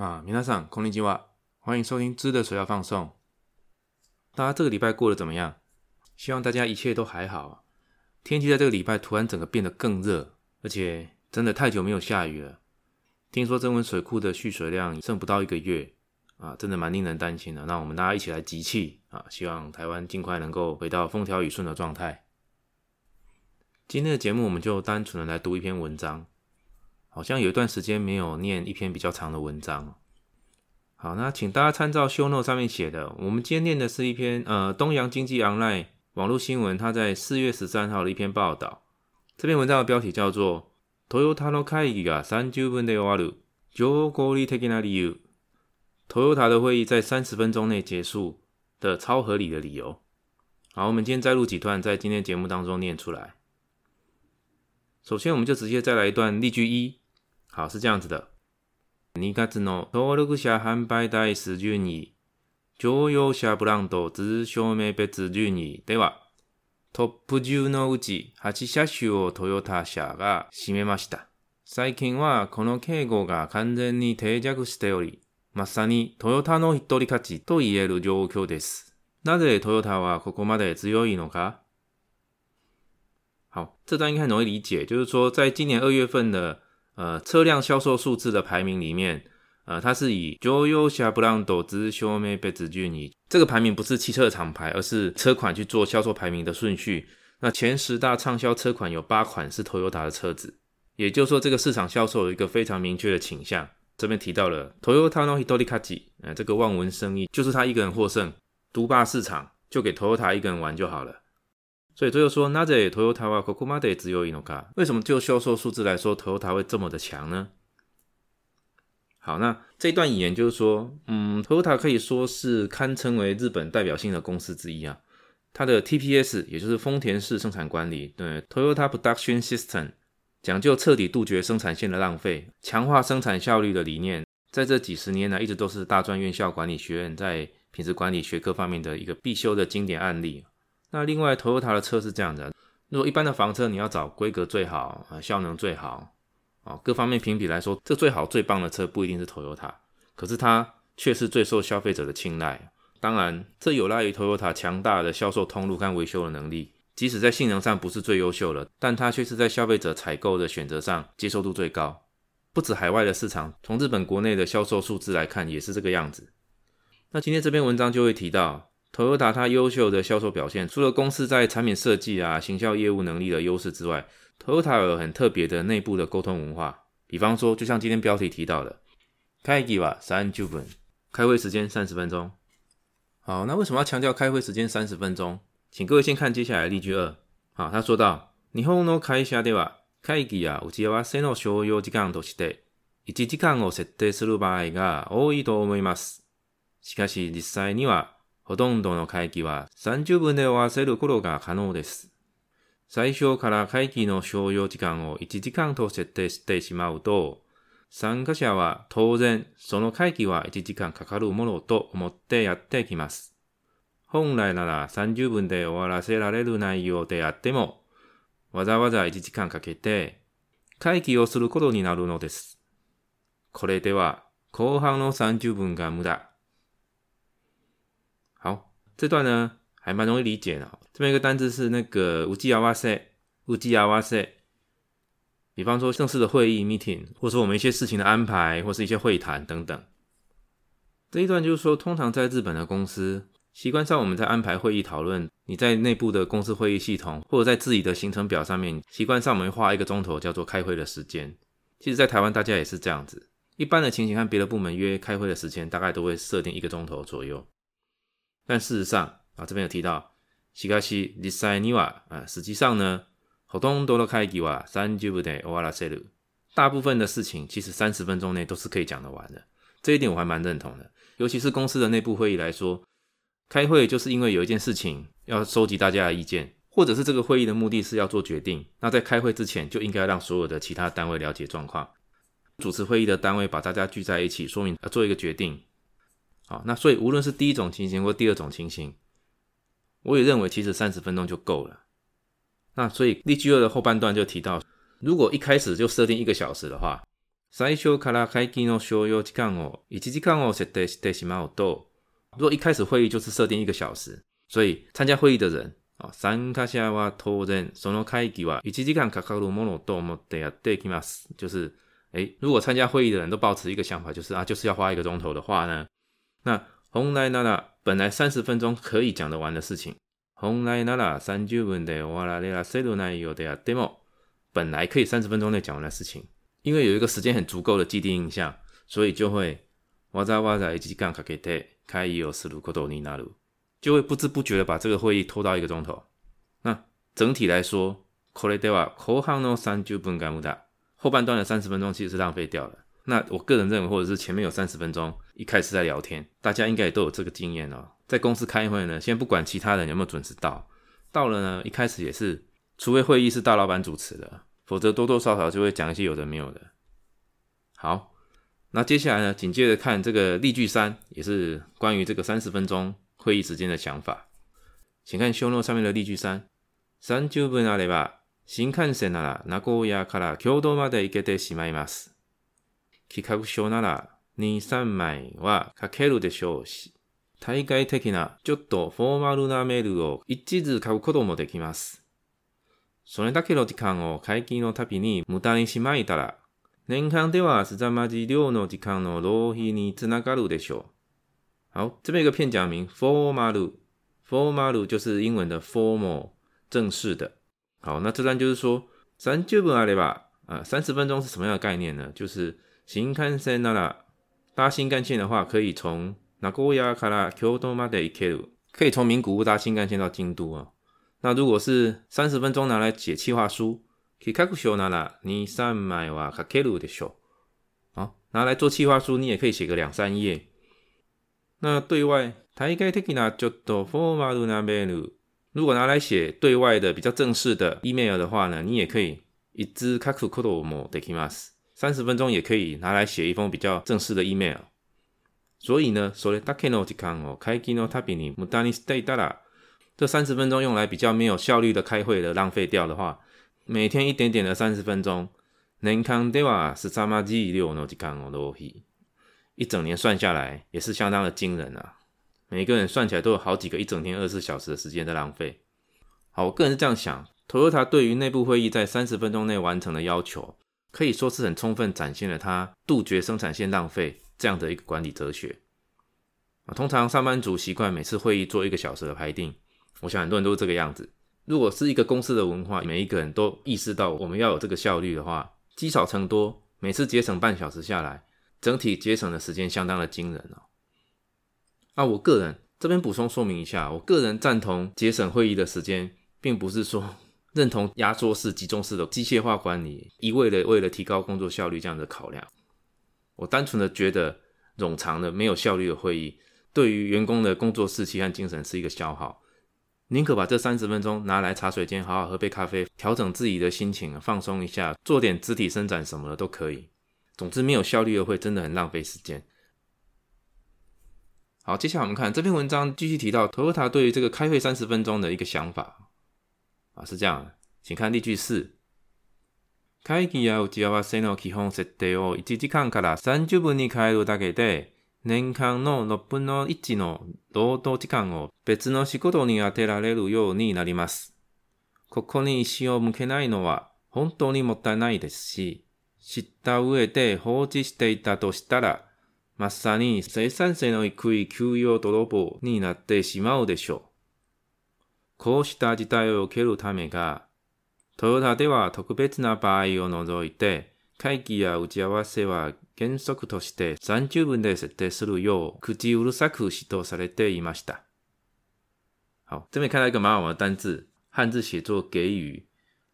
啊，明大上空灵计划，欢迎收听知的水要放送。大家这个礼拜过得怎么样？希望大家一切都还好。天气在这个礼拜突然整个变得更热，而且真的太久没有下雨了。听说增温水库的蓄水量剩不到一个月啊，真的蛮令人担心的。那我们大家一起来集气啊，希望台湾尽快能够回到风调雨顺的状态。今天的节目我们就单纯的来读一篇文章。好像有一段时间没有念一篇比较长的文章。好，那请大家参照修诺上面写的。我们今天念的是一篇呃，东洋经济 online 网络新闻，它在四月十三号的一篇报道。这篇文章的标题叫做“ Toyota Toyota 的会议在三十分钟内结束的超合理的理由”。好，我们今天再录几段，在今天节目当中念出来。首先，我们就直接再来一段例句一。好，是这样子的。2月の登録者販売台数12位、乗用車ブランド図証明別順位では、トップ10のうち8車種をトヨタ車が占めました。最近はこの敬語が完全に定着しており、まさにトヨタの一人勝ちと言える状況です。なぜトヨタはここまで強いのか好，这段应该很容易理解，就是说，在今年2月份的呃，车辆销售数字的排名里面，呃，它是以 jo y o s h a b r a n d o z s h u m e i b e z u n i n 这个排名不是汽车厂牌，而是车款去做销售排名的顺序。那前十大畅销车款有八款是 Toyota 的车子，也就是说这个市场销售有一个非常明确的倾向。这边提到了 Toyota no hitodikaji，呃，这个望文生义就是他一个人获胜，独霸市场，就给 Toyota 一个人玩就好了。所以最后说，なぜ o ヨタはコ d マ只有い诺卡，为什么就销售数字来说，t a 会这么的强呢？好，那这段引言就是说，嗯，t o o y t a 可以说是堪称为日本代表性的公司之一啊。它的 TPS，也就是丰田式生产管理，对，Toyota Production System，讲究彻底杜绝生产线的浪费，强化生产效率的理念，在这几十年来一直都是大专院校管理学院在品质管理学科方面的一个必修的经典案例。那另外，t o o y t a 的车是这样的。如果一般的房车，你要找规格最好、啊效能最好、啊各方面评比来说，这最好最棒的车不一定是 Toyota，可是它却是最受消费者的青睐。当然，这有赖于 Toyota 强大的销售通路跟维修的能力。即使在性能上不是最优秀的，但它却是在消费者采购的选择上接受度最高。不止海外的市场，从日本国内的销售数字来看，也是这个样子。那今天这篇文章就会提到。Toyota 它优秀的销售表现，除了公司在产品设计啊、行销业务能力的优势之外，Toyota 有很特别的内部的沟通文化。比方说，就像今天标题提到的，开个吧，三十九分，开会时间三十分钟。好，那为什么要强调开会时间三十分钟？请各位先看接下来例句二。好，他说到，日本の会社では、会議は午前は要十分程度で、一時間を設定する場合が多いと思います。しかし実際にはほとんどの会期は30分で終わせることが可能です。最初から会期の所要時間を1時間と設定してしまうと、参加者は当然その会期は1時間かかるものと思ってやってきます。本来なら30分で終わらせられる内容であっても、わざわざ1時間かけて会議をすることになるのです。これでは後半の30分が無駄。这段呢还蛮容易理解的。这边一个单字是那个无机啊哇塞，无机啊哇塞。比方说正式的会议、meeting，或者说我们一些事情的安排，或是一些会谈等等。这一段就是说，通常在日本的公司习惯上我们在安排会议讨论，你在内部的公司会议系统或者在自己的行程表上面，习惯上我面画一个钟头叫做开会的时间。其实，在台湾大家也是这样子，一般的情形和别的部门约开会的时间，大概都会设定一个钟头左右。但事实上啊，这边有提到，西川西立塞尼瓦啊，实际上呢，活动多多开吉瓦三九不等欧瓦拉塞鲁，大部分的事情其实三十分钟内都是可以讲得完的。这一点我还蛮认同的。尤其是公司的内部会议来说，开会就是因为有一件事情要收集大家的意见，或者是这个会议的目的是要做决定，那在开会之前就应该让所有的其他单位了解状况，主持会议的单位把大家聚在一起，说明做一个决定。啊，那所以无论是第一种情形或第二种情形，我也认为其实三十分钟就够了。那所以例句二的后半段就提到，如果一开始就设定一个小时的话，如果一开始会议就是设定一个小时，所以参加会议的人啊，就是如果参加会议的人都保持一个想法，就是啊，就是要花一个钟头的话呢？那红来那那本来三十分钟可以讲得完的事情，红来那那三九分的哇啦雷拉塞鲁奈有的啊 demo，本来可以三十分钟内讲完的事情，因为有一个时间很足够的既定印象，所以就会哇扎哇扎以及杠卡给特开也有四路口头尼纳路，就会不知不觉的把这个会议拖到一个钟头。那整体来说，可雷对吧？可汗诺三九分干部达，后半段的三十分钟其实是浪费掉了。那我个人认为，或者是前面有三十分钟，一开始在聊天，大家应该也都有这个经验哦。在公司开会呢，先不管其他人有没有准时到，到了呢，一开始也是，除非会议是大老板主持的，否则多多少少就会讲一些有的没有的。好，那接下来呢，紧接着看这个例句三，也是关于这个三十分钟会议时间的想法。请看修诺上面的例句三：三十分あれば、新幹線なら、名古屋から京都まで行けてしまいます。企画書なら2、3枚は書けるでしょうし、大会的なちょっとフォーマルなメールを一途書くこともできます。それだけの時間を会期のびに無駄にしまいたら、年間では凄まじい量の時間の浪費につながるでしょう。好，这边一个片假名フォーマル。フォーマル就是英文的 formal，正式的。好，那这段就是说，30分あれば，呃，三十分钟是什么样的概念呢？就是新干线啦，搭新干线的话，可以从那古屋卡拉京都马德伊克鲁，可以从名古屋搭新干线到京都啊。那如果是三十分钟拿来写计划书，可以开库修纳纳尼山买瓦卡克鲁的修，啊，拿来做计划书，你也可以写个两三页。那对外，如果拿来写对外的比较正式的 email 的话呢，你也可以一支卡库库多摩德基马斯。三十分钟也可以拿来写一封比较正式的 email，所以呢，所以他比你这三十分钟用来比较没有效率的开会的浪费掉的话，每天一点点的三十分钟，一整年算下来也是相当的惊人啊！每个人算起来都有好几个一整天二十四小时的时间在浪费。好，我个人是这样想，Toyota 对于内部会议在三十分钟内完成的要求。可以说是很充分展现了他杜绝生产线浪费这样的一个管理哲学啊。通常上班族习惯每次会议做一个小时的排定，我想很多人都是这个样子。如果是一个公司的文化，每一个人都意识到我们要有这个效率的话，积少成多，每次节省半小时下来，整体节省的时间相当的惊人哦。啊，我个人这边补充说明一下，我个人赞同节省会议的时间，并不是说。认同压缩式、集中式的机械化管理，一味的为了提高工作效率这样的考量，我单纯的觉得冗长的、没有效率的会议，对于员工的工作士气和精神是一个消耗。宁可把这三十分钟拿来茶水间好好喝杯咖啡，调整自己的心情，放松一下，做点肢体伸展什么的都可以。总之，没有效率的会真的很浪费时间。好，接下来我们看这篇文章继续提到，Toyota 对于这个开会三十分钟的一个想法。日是这样。请看例句4。会議や打ち合わせの基本設定を1時間から30分に変えるだけで、年間の6分の1の労働時間を別の仕事に充てられるようになります。ここに石を向けないのは本当にもったいないですし、知った上で放置していたとしたら、まさに生産性の低い給与泥棒になってしまうでしょう。こうした事態を受けるためが、トヨタでは特別な場合を除いて、会議や打ち合わせは原則として30分で設定するよう口うるさく指導されていました。好，这边看到一个蛮好玩的单字，汉字写作“给予”，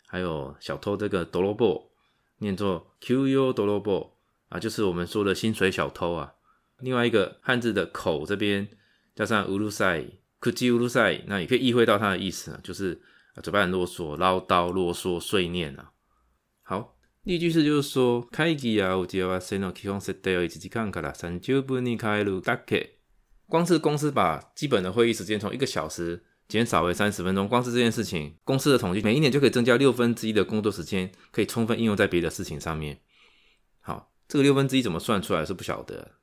还有小偷这个 d o l 念作 “qu d o l 啊，就是我们说的薪水小偷啊。另外一个汉字的“口”这边加上うるさい，苦叽乌噜塞，那也可以意会到他的意思啊，就是嘴巴很啰嗦、唠叨、啰嗦碎念啊。好，例句是就是说，开吉啊，我只要把电脑启动设定，我一起去看看啦。三九不尼开路打开。光是公司把基本的会议时间从一个小时减少为三十分钟，光是这件事情，公司的统计每一年就可以增加六分之一的工作时间，可以充分应用在别的事情上面。好，这个六分之一怎么算出来是不晓得，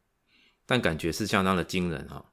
但感觉是相当的惊人啊。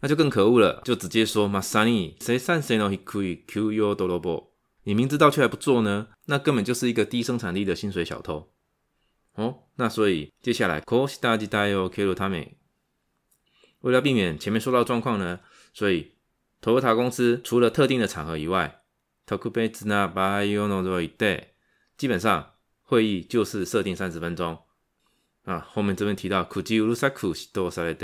那就更可恶了，就直接说马萨尼谁善谁能可以 Q U d o r o b o 你明知道却还不做呢？那根本就是一个低生产力的薪水小偷。哦，那所以接下来 cos 大吉大哟 k i l o t a 为了避免前面说到状况呢，所以 t o y 公司除了特定的场合以外 t o k u b e t s na b a y o n o r o i d 基本上会议就是设定三十分钟。啊，后面这边提到 Kujirusaku s t o s a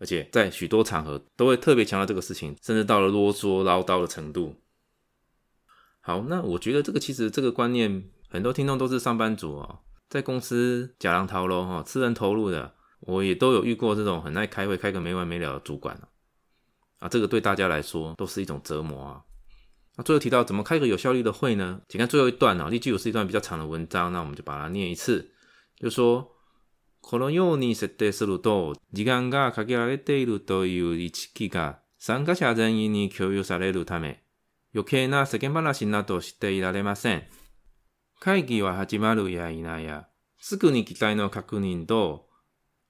而且在许多场合都会特别强调这个事情，甚至到了啰嗦唠叨的程度。好，那我觉得这个其实这个观念，很多听众都是上班族哦，在公司假狼掏喽哈，吃人头路的，我也都有遇过这种很爱开会、开个没完没了的主管啊，这个对大家来说都是一种折磨啊。那最后提到怎么开个有效率的会呢？请看最后一段啊，例句有是一段比较长的文章，那我们就把它念一次，就说。このように設定すると、時間が限られているという意識が参加者全員に共有されるため、余計な世間話などしていられません。会議は始まるや否や、すぐに期待の確認と、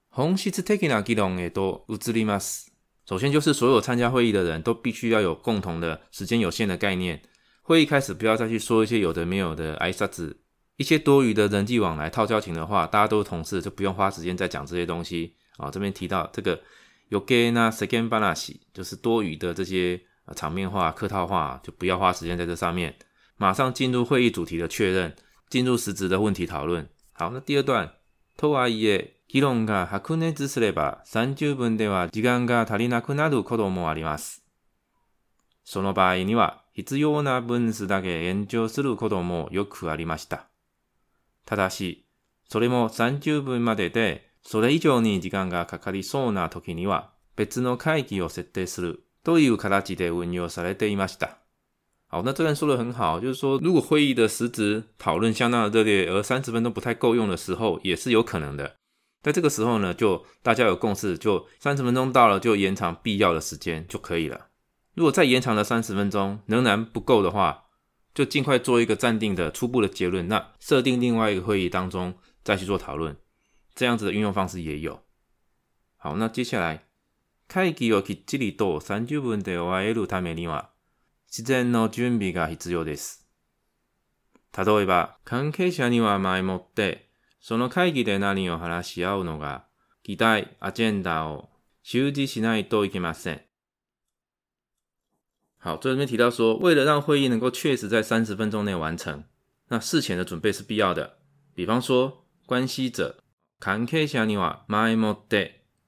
本質的な議論へと移ります。首先就是所有参加会议的人都必须要有共同的时间有限的概念。会议开始不要再去说一些有的没有的挨拶一些多余的人际往来套交情的话，大家都是同事，就不用花时间再讲这些东西啊。这边提到这个，有给那 s e c o n b a l a n c 就是多余的这些啊场面话、客套话，就不要花时间在这上面。马上进入会议主题的确认，进入实质的问题讨论。好，那第二段とはいえ議論が激熱すれば、三十分では時間が足りなくなることもあります。その場合には必要な分数だけ延長することもよくありました。ただし、それも30分までで、それ以上に時間がかかりそうな時には、別の会議を設定するという形で運用されていました。好，那这段说的很好，就是说，如果会议的时值讨论相当的热烈，而三十分钟不太够用的时候，也是有可能的。在这个时候呢，就大家有共识，就三十分钟到了就延长必要的时间就可以了。如果再延长了三十分钟仍然不够的话，就尽快做一个暂定的初步的结论，那设定另外一个会议当中再去做讨论，这样子的运用方式也有。好，那接下来会議をきっちりと30分で終えるためには事前の準備が必要です。例えば、関係者には前もって、その会議で何を話し合うのが、議題、アジェンダを周知しないといけません。好，这里面提到说，为了让会议能够确实在三十分钟内完成，那事前的准备是必要的。比方说，关系者，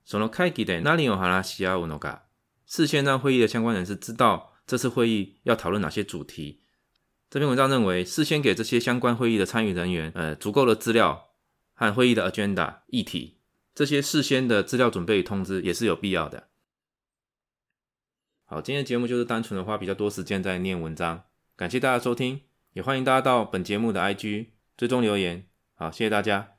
从了开季的哪里有哈拉西亚乌诺嘎，事先让会议的相关人士知道这次会议要讨论哪些主题。这篇文章认为，事先给这些相关会议的参与人员，呃，足够的资料和会议的 agenda 议题，这些事先的资料准备与通知也是有必要的。好，今天的节目就是单纯的花比较多时间在念文章，感谢大家收听，也欢迎大家到本节目的 IG 追踪留言。好，谢谢大家。